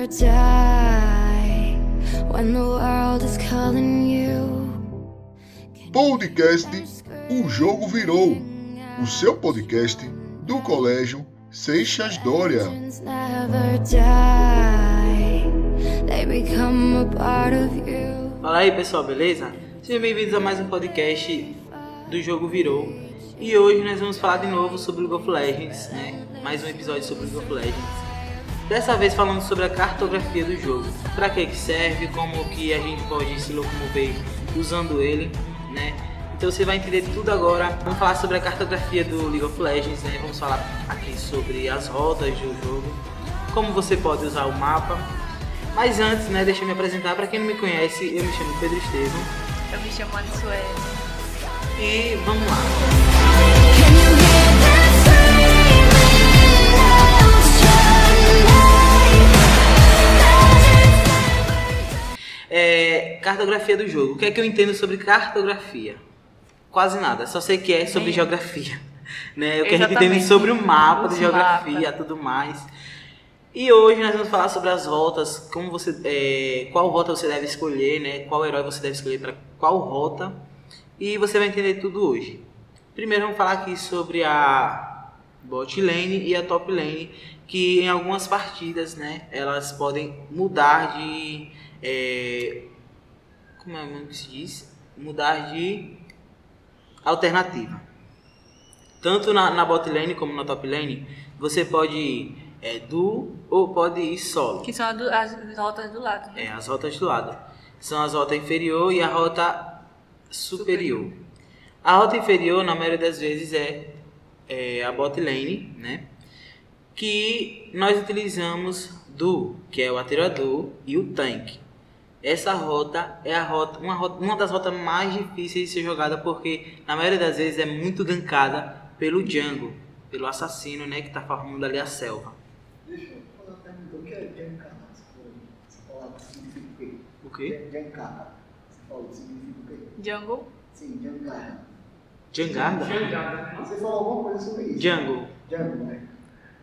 never die when the world is calling you. Podcast O Jogo Virou, o seu podcast do Colégio Seixas Dória. Fala aí pessoal, beleza? Sejam bem-vindos a mais um podcast do Jogo Virou. E hoje nós vamos falar de novo sobre League of Legends, né? Mais um episódio sobre League of Legends. Dessa vez falando sobre a cartografia do jogo. Para que que serve, como que a gente pode se locomover usando ele, né? Então você vai entender tudo agora. Vamos falar sobre a cartografia do League of Legends, né? Vamos falar aqui sobre as rotas do jogo, como você pode usar o mapa. Mas antes, né, deixa eu me apresentar. Para quem não me conhece, eu me chamo Pedro Estevam. Eu me chamo Anne. E vamos lá. É, cartografia do jogo. O que é que eu entendo sobre cartografia? Quase nada. Só sei que é sobre eu. geografia. Né? O que a gente Exatamente. entende sobre o mapa de geografia, mapas. tudo mais. E hoje nós vamos falar sobre as rotas, como você, é, qual rota você deve escolher, né? Qual herói você deve escolher para qual rota. E você vai entender tudo hoje. Primeiro vamos falar aqui sobre a bot lane e a top lane, que em algumas partidas, né, elas podem mudar de é, como é mesmo que se diz? Mudar de alternativa. Tanto na, na bot lane como na top lane, você pode ir é, duo ou pode ir solo. Que são as rotas do lado. né? É, as rotas do lado. São as rotas inferior e a rota superior. A rota inferior, na maioria das vezes, é, é a bot lane, né? Que nós utilizamos do, que é o atirador, e o tanque. Essa rota é a rota, uma, rota, uma das rotas mais difíceis de ser jogada porque na maioria das vezes é muito gankada pelo jungle, pelo assassino, né, que tá formando ali a selva. Deixa eu fazer uma pergunta. O que é Jankana? Você falou, significa o quê? O quê? Jankana. Você falou que significa o quê? Jungle. Sim, Jankana. Jangada? Você falou alguma coisa sobre isso? Jungle. Jungle, né?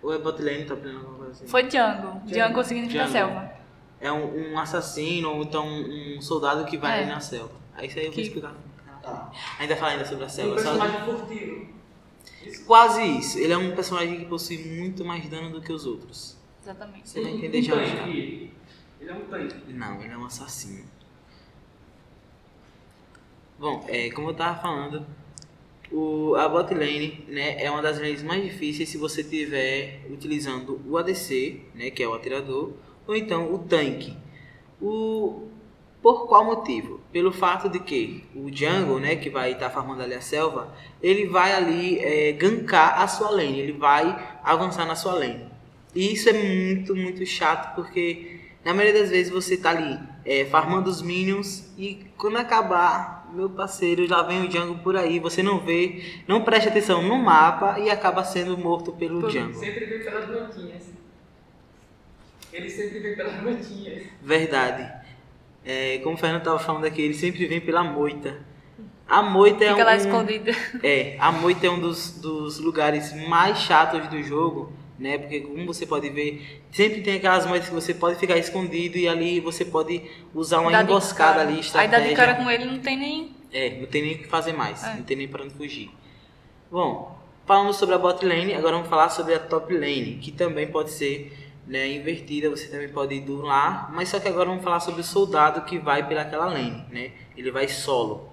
Ou é bot lane, top lane, alguma coisa assim? Foi Jungle. Jungle significa Jungle. selva. É um, um assassino ou então um soldado que vai É. ali na selva. Aí isso aí eu vou explicar. Tá. Ainda falar ainda sobre a selva. Um só- personagem furtivo. Quase isso. Ele é um personagem que possui muito mais dano do que os outros. Exatamente. Você vai Um entender já. Ele é um tanque. Não, ele é um assassino. Bom, é, como eu tava falando, o, a bot lane né, é uma das lanes mais difíceis se você estiver utilizando o ADC, né, que é o atirador, ou então o tanque. O, por qual motivo? Pelo fato de que o jungle, né, que vai estar farmando ali a selva, ele vai ali é, gankar a sua lane, ele vai avançar na sua lane. E isso é muito, muito chato porque na maioria das vezes você tá ali é, farmando os minions e quando acabar, meu parceiro, já vem o jungle por aí, você não vê, não presta atenção no mapa e acaba sendo morto pelo Por- jungle. Sempre pelas gotinhas. Ele sempre vem pelas gotinhas. Verdade. É, como o Fernando tava falando aqui, ele sempre vem pela moita. A moita é Fica um, lá escondida. É, a moita é um dos, dos lugares mais chatos do jogo, né? Porque como você pode ver, sempre tem aquelas moitas que você pode ficar escondido e ali você pode usar uma Dá emboscada ali, Aí estratégia. dá de cara com ele, não tem nem. É, não tem nem o que fazer mais, É. não tem nem para onde fugir. Bom, falando sobre a bot lane, agora vamos falar sobre a top lane, que também pode ser né, invertida, você também pode ir do lá, mas só que agora vamos falar sobre o soldado que vai pelaquela lane, né? Ele vai solo.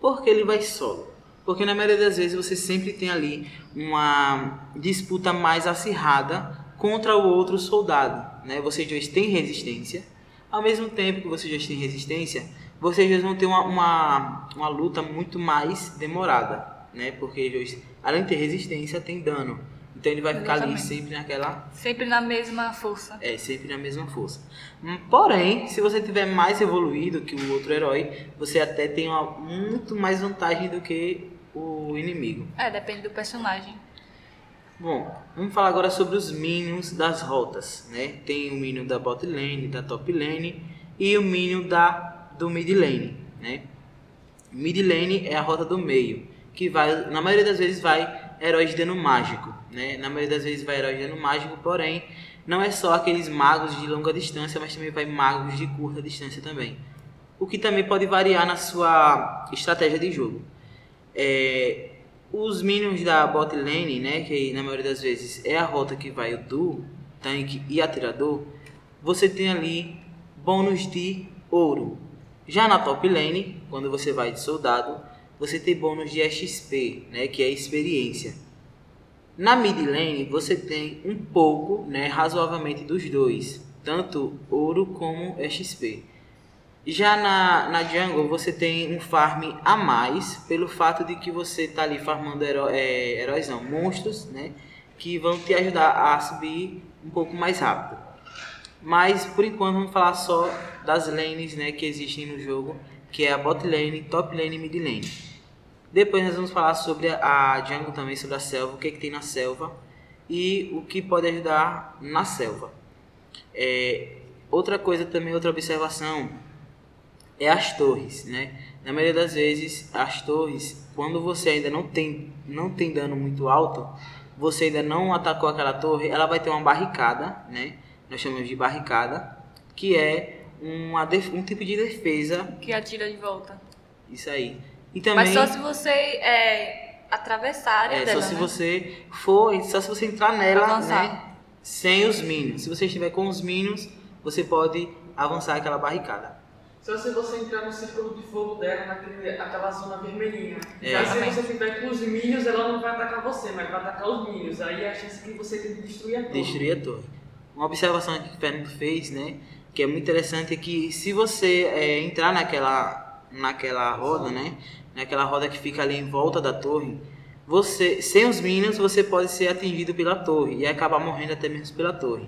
Por que ele vai solo? Porque na maioria das vezes você sempre tem ali uma disputa mais acirrada contra o outro soldado, né? Vocês dois têm resistência, ao mesmo tempo que vocês dois têm resistência, vocês dois vão ter uma, uma, uma luta muito mais demorada, né? Porque além de ter resistência, tem dano. Então ele vai ficar ali sempre naquela Sempre na mesma força. é, sempre na mesma força. Hum, Porém, se você tiver mais evoluído que o outro herói, você até tem uma muito mais vantagem do que o inimigo. É, depende do personagem. Bom, vamos falar agora sobre os minions das rotas, né? Tem o minion da bot lane, da top lane e o minion da do mid lane, né? Mid lane é a rota do meio, que vai, na maioria das vezes vai heróis de dano mágico, né? Na maioria das vezes vai heróis de dano mágico, porém não é só aqueles magos de longa distância, mas também vai magos de curta distância também. O que também pode variar na sua estratégia de jogo. É, os minions da bot lane, né, que na maioria das vezes é a rota que vai o duo, tanque e atirador, você tem ali bônus de ouro. Já na top lane, quando você vai de soldado, você tem bônus de XP, né, que é experiência. Na mid lane você tem um pouco, né, razoavelmente dos dois, tanto ouro como XP. Já na, na jungle você tem um farm a mais pelo fato de que você está ali farmando heró é, heróis não, monstros, né, que vão te ajudar a subir um pouco mais rápido. Mas por enquanto vamos falar só das lanes, né, que existem no jogo, que é a bot lane, top lane e mid lane. Depois nós vamos falar sobre a jungle também, sobre a selva, o que, é que tem na selva e o que pode ajudar na selva. É, outra coisa também, outra observação, é as torres, né? Na maioria das vezes, as torres, quando você ainda não tem, não tem dano muito alto, você ainda não atacou aquela torre, ela vai ter uma barricada, né? Nós chamamos de barricada, que é uma, um tipo de defesa. Que atira de volta. Isso aí. E também, Mas só se você é, atravessar a área é, dela, só se né? você for, só se você entrar nela, né? Sem os minions. Se você estiver com os minions, você pode avançar aquela barricada. Só se você entrar no círculo de fogo dela, naquele, aquela zona vermelhinha. É. Já se Exatamente. você tiver com os minions, ela não vai atacar você, mas vai atacar os minions. Aí a chance que você tem de destruir a torre. Destruir a torre. Uma observação que o Fernando fez, né? Que é muito interessante é que se você é, entrar naquela, naquela roda, né? Naquela roda que fica ali em volta da torre, você, sem os minions, você pode ser atingido pela torre e acabar morrendo até mesmo pela torre.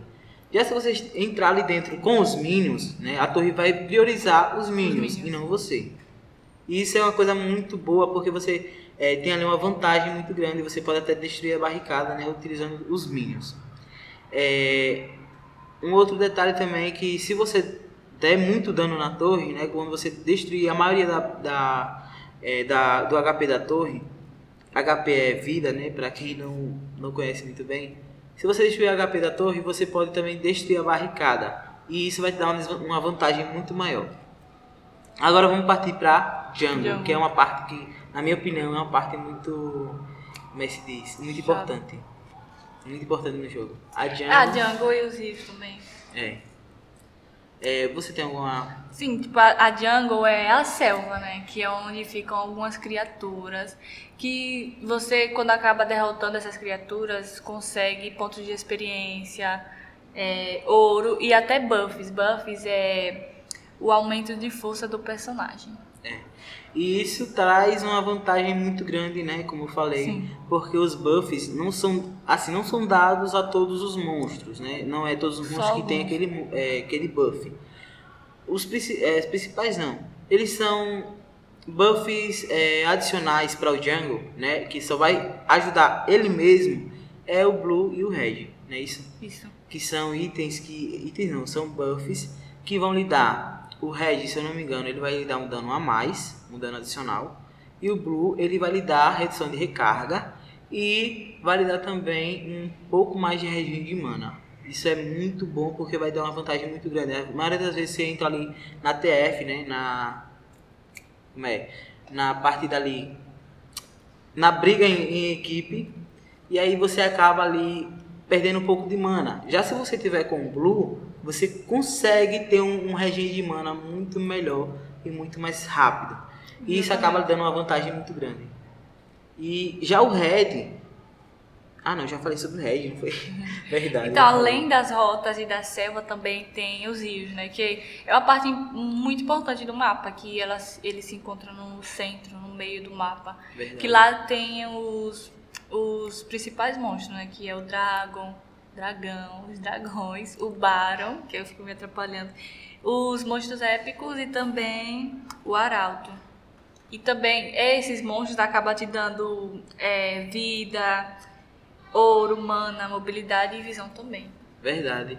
Já se você entrar ali dentro com os minions, né? A torre vai priorizar os minions, minions. e não você. E isso é uma coisa muito boa porque você é, tem ali uma vantagem muito grande. Você pode até destruir a barricada, né? Utilizando os minions. É, um outro detalhe também é que se você der muito dano na torre, né, quando você destruir a maioria da, da, é, da- do HP da torre, HP é vida, né, para quem não, não conhece muito bem. Se você destruir o HP da torre, você pode também destruir a barricada. E isso vai te dar uma, vantagem muito maior. Agora vamos partir para jungle, Jungle. que é uma parte que, na minha opinião, é uma parte muito, como é que se diz, muito importante. Muito importante no jogo. A jungle, Ah, Jungle e os rios também. é. É, você tem alguma Sim, tipo, a, a jungle é a selva, né? Que é onde ficam algumas criaturas que você, quando acaba derrotando essas criaturas, consegue pontos de experiência, é, ouro e até buffs. Buffs é o aumento de força do personagem. E isso traz uma vantagem muito grande, né? Como eu falei, Sim. porque os buffs não são assim, não são dados a todos os monstros, né? Não é todos os Só monstros que tem alguns. aquele, é, aquele buff. Os, é, principais não. Eles são buffs é, adicionais para o jungle, né? Que só vai ajudar ele mesmo. É o blue e o red, né? Isso Isso. que são itens que. itens não, são buffs que vão lhe dar. O red, se eu não me engano, ele vai lhe dar um dano a mais, um dano adicional. E o blue, ele vai lhe dar redução de recarga e vai lhe dar também um pouco mais de regime de mana. Isso é muito bom porque vai dar uma vantagem muito grande. A maioria das vezes você entra ali na TF, né? Na. Como é? Na partida ali. Na briga em, em equipe. E aí você acaba ali perdendo um pouco de mana. Já se você tiver com o Blue, você consegue ter um, um regime de mana muito melhor e muito mais rápido. E isso acaba dando uma vantagem muito grande. E já o Red. Ah não, já falei sobre o Red, não foi? Verdade. Então, além das rotas e da selva, também tem os rios, né? Que é uma parte muito importante do mapa, que elas, eles se encontram no centro, no meio do mapa. Verdade. Que lá tem os, os principais monstros, né? Que é o Dragon, Dragão, os dragões, o Baron, que eu fico me atrapalhando, os monstros épicos e também o Arauto. E também esses monstros acabam te dando é, vida, ouro, mana, mobilidade e visão também. Verdade.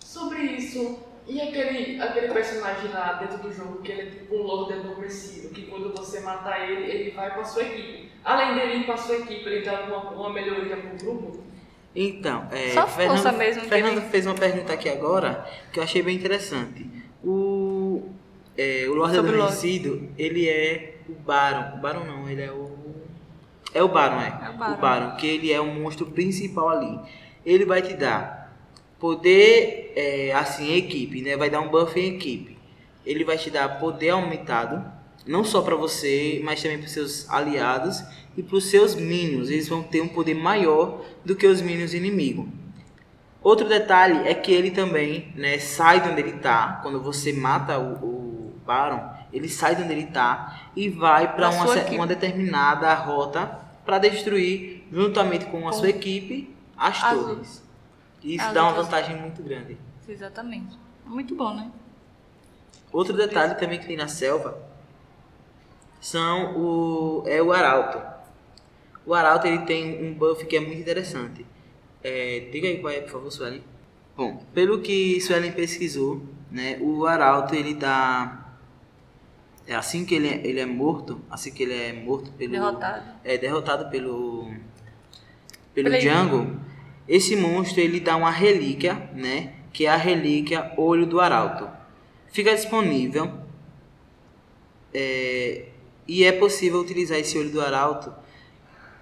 Sobre isso, e aquele, aquele personagem lá dentro do jogo que ele é tipo um Lord adormecido, que quando você matar ele, ele vai pra sua equipe. Além dele ir pra sua equipe, ele dá uma, uma melhoria pro grupo. Então, é, Só força mesmo Fernando ele- fez uma pergunta aqui agora que eu achei bem interessante. O, é, o Lorde Sobre o Lorde. Adormecido, ele é o Baron. O Baron não, ele é o. É o Baron, é. É o Baron. que ele é o monstro principal ali. Ele vai te dar poder, é, assim, em equipe, né? Vai dar um buff em equipe. Ele vai te dar poder aumentado, não só para você, mas também para seus aliados e para os seus minions. Eles vão ter um poder maior do que os minions inimigos. Outro detalhe é que ele também né, sai de onde ele tá. Quando você mata o, o Baron, ele sai de onde ele tá e vai para uma, uma determinada rota para destruir, juntamente com a Com- sua equipe, as As torres. Isso as dá uma vantagem muito grande. Exatamente. Muito bom, né? Outro detalhe também que tem na selva são o é o arauto. O arauto ele tem um buff que é muito interessante. É, diga aí qual é, por favor, Suelen. Bom, pelo que Suelen pesquisou, né, o arauto ele dá é assim que ele é, ele é morto, assim que ele é morto pelo Derrotado. é derrotado pelo pelo Django, esse monstro ele dá uma relíquia, né? Que é a relíquia Olho do Arauto. Fica disponível é, e é possível utilizar esse Olho do Arauto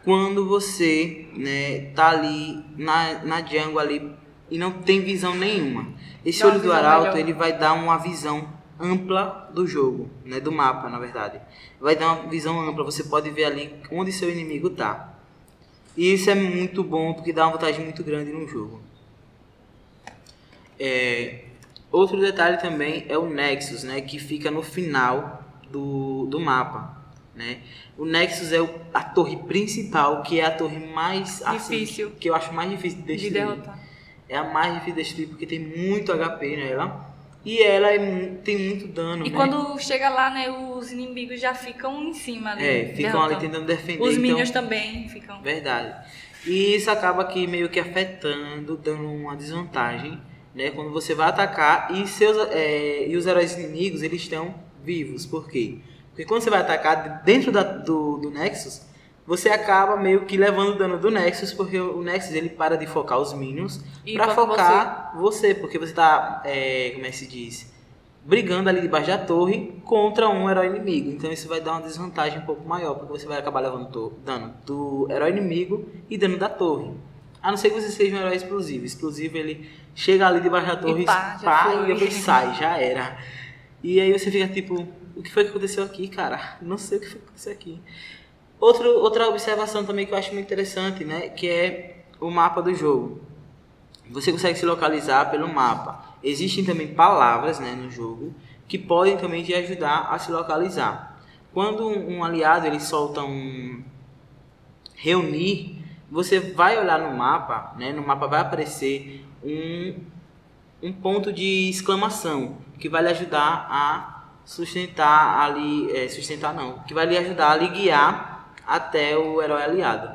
quando você, né, tá ali na, na Django ali e não tem visão nenhuma. Esse Olho do visão Arauto melhor. ele vai dar uma visão ampla do jogo, né, do mapa, na verdade. Vai dar uma visão ampla, você pode ver ali onde seu inimigo tá. E isso é muito bom porque dá uma vantagem muito grande no jogo. É, outro detalhe também é o Nexus, né, que fica no final do, do mapa. Né? O Nexus é a torre principal, que é a torre mais assim, Difícil. que eu acho mais difícil de De destruir. derrotar. É a mais difícil de destruir porque tem muito HP nela. E ela é tem muito dano. E né? quando chega lá, né, os inimigos já ficam em cima. É, ficam ali tentando defender. Os então- minions também ficam. Verdade. E isso acaba aqui meio que afetando, dando uma desvantagem, né? Quando você vai atacar e seus é, e os heróis inimigos eles estão vivos. Por quê? Porque quando você vai atacar dentro da- do, do Nexus, você acaba meio que levando o dano do Nexus, porque o Nexus ele para de focar os minions E para foca focar você. porque você tá, é, como é que se diz? Brigando ali debaixo da torre contra um herói inimigo. Então isso vai dar uma desvantagem um pouco maior, porque você vai acabar levando dano do herói inimigo e dano da torre. A não ser que você seja um herói explosivo. Explosivo ele chega ali debaixo da torre, pá, já pá, foi. e depois sai, já era. E aí você fica tipo, o que foi que aconteceu aqui, cara? Não sei o que foi que aconteceu aqui. Outro, outra observação também que eu acho muito interessante, né? Que é o mapa do jogo. Você consegue se localizar pelo mapa. Existem também palavras né, no jogo que podem também te ajudar a se localizar. Quando um, aliado ele solta um reunir, você vai olhar no mapa, né? No mapa vai aparecer um, um ponto de exclamação que vai lhe ajudar a sustentar ali, é, sustentar não, que vai lhe ajudar a lhe guiar até o herói aliado.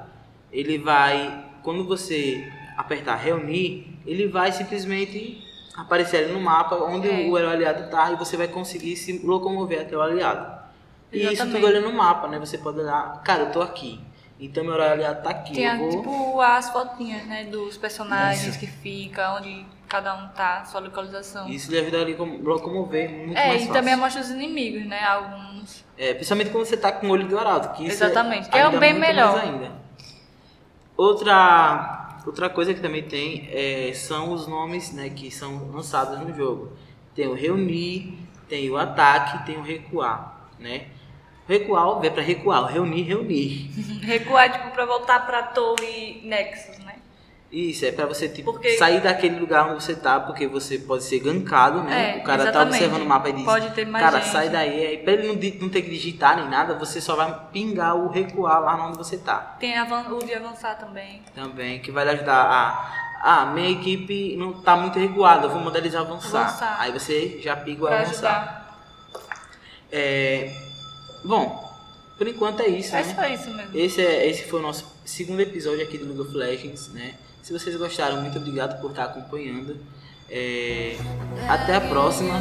Ele vai, quando você apertar reunir, ele vai simplesmente aparecer ali no mapa onde É. o herói aliado está e você vai conseguir se locomover até o aliado. E isso Exatamente. tudo olhando no mapa, né? Você pode olhar, cara, eu tô aqui. Então meu herói aliado tá aqui. Tem vou... tipo as fotinhas, né, dos personagens Isso. que fica, onde cada um tá, sua localização. Isso lhe ajuda a locomover muito é, mais e fácil. também mostra os inimigos, né, alguns. É, principalmente quando você tá com o olho do arauto, que isso Exatamente, é, que é ajuda bem melhor. ainda. Outra, outra coisa que também tem é, são os nomes né, que são lançados no jogo. Tem o reunir, tem o ataque, tem o recuar, né? Recuar é para recuar, reunir, reunir. Recuar, tipo, pra voltar pra torre Nexus, né? Isso, é pra você tipo, Porque- sair daquele lugar onde você tá, porque você pode ser gankado, né? É, o cara tá exatamente. observando o mapa e diz, Pode ter mais cara, gente. sai daí. Aí pra ele não, não ter que digitar nem nada, você só vai pingar o recuar lá onde você tá. Tem o de avançar também. Também, que vai lhe ajudar a... Ah, minha equipe não tá muito recuada, eu vou modelizar avançar. Avançar. Aí você já piga o avançar. É... Bom, por enquanto é isso, É né? só isso mesmo. Esse, é, esse foi o nosso segundo episódio aqui do League of Legends, né? Se vocês gostaram, muito obrigado por estar acompanhando. É, até a próxima.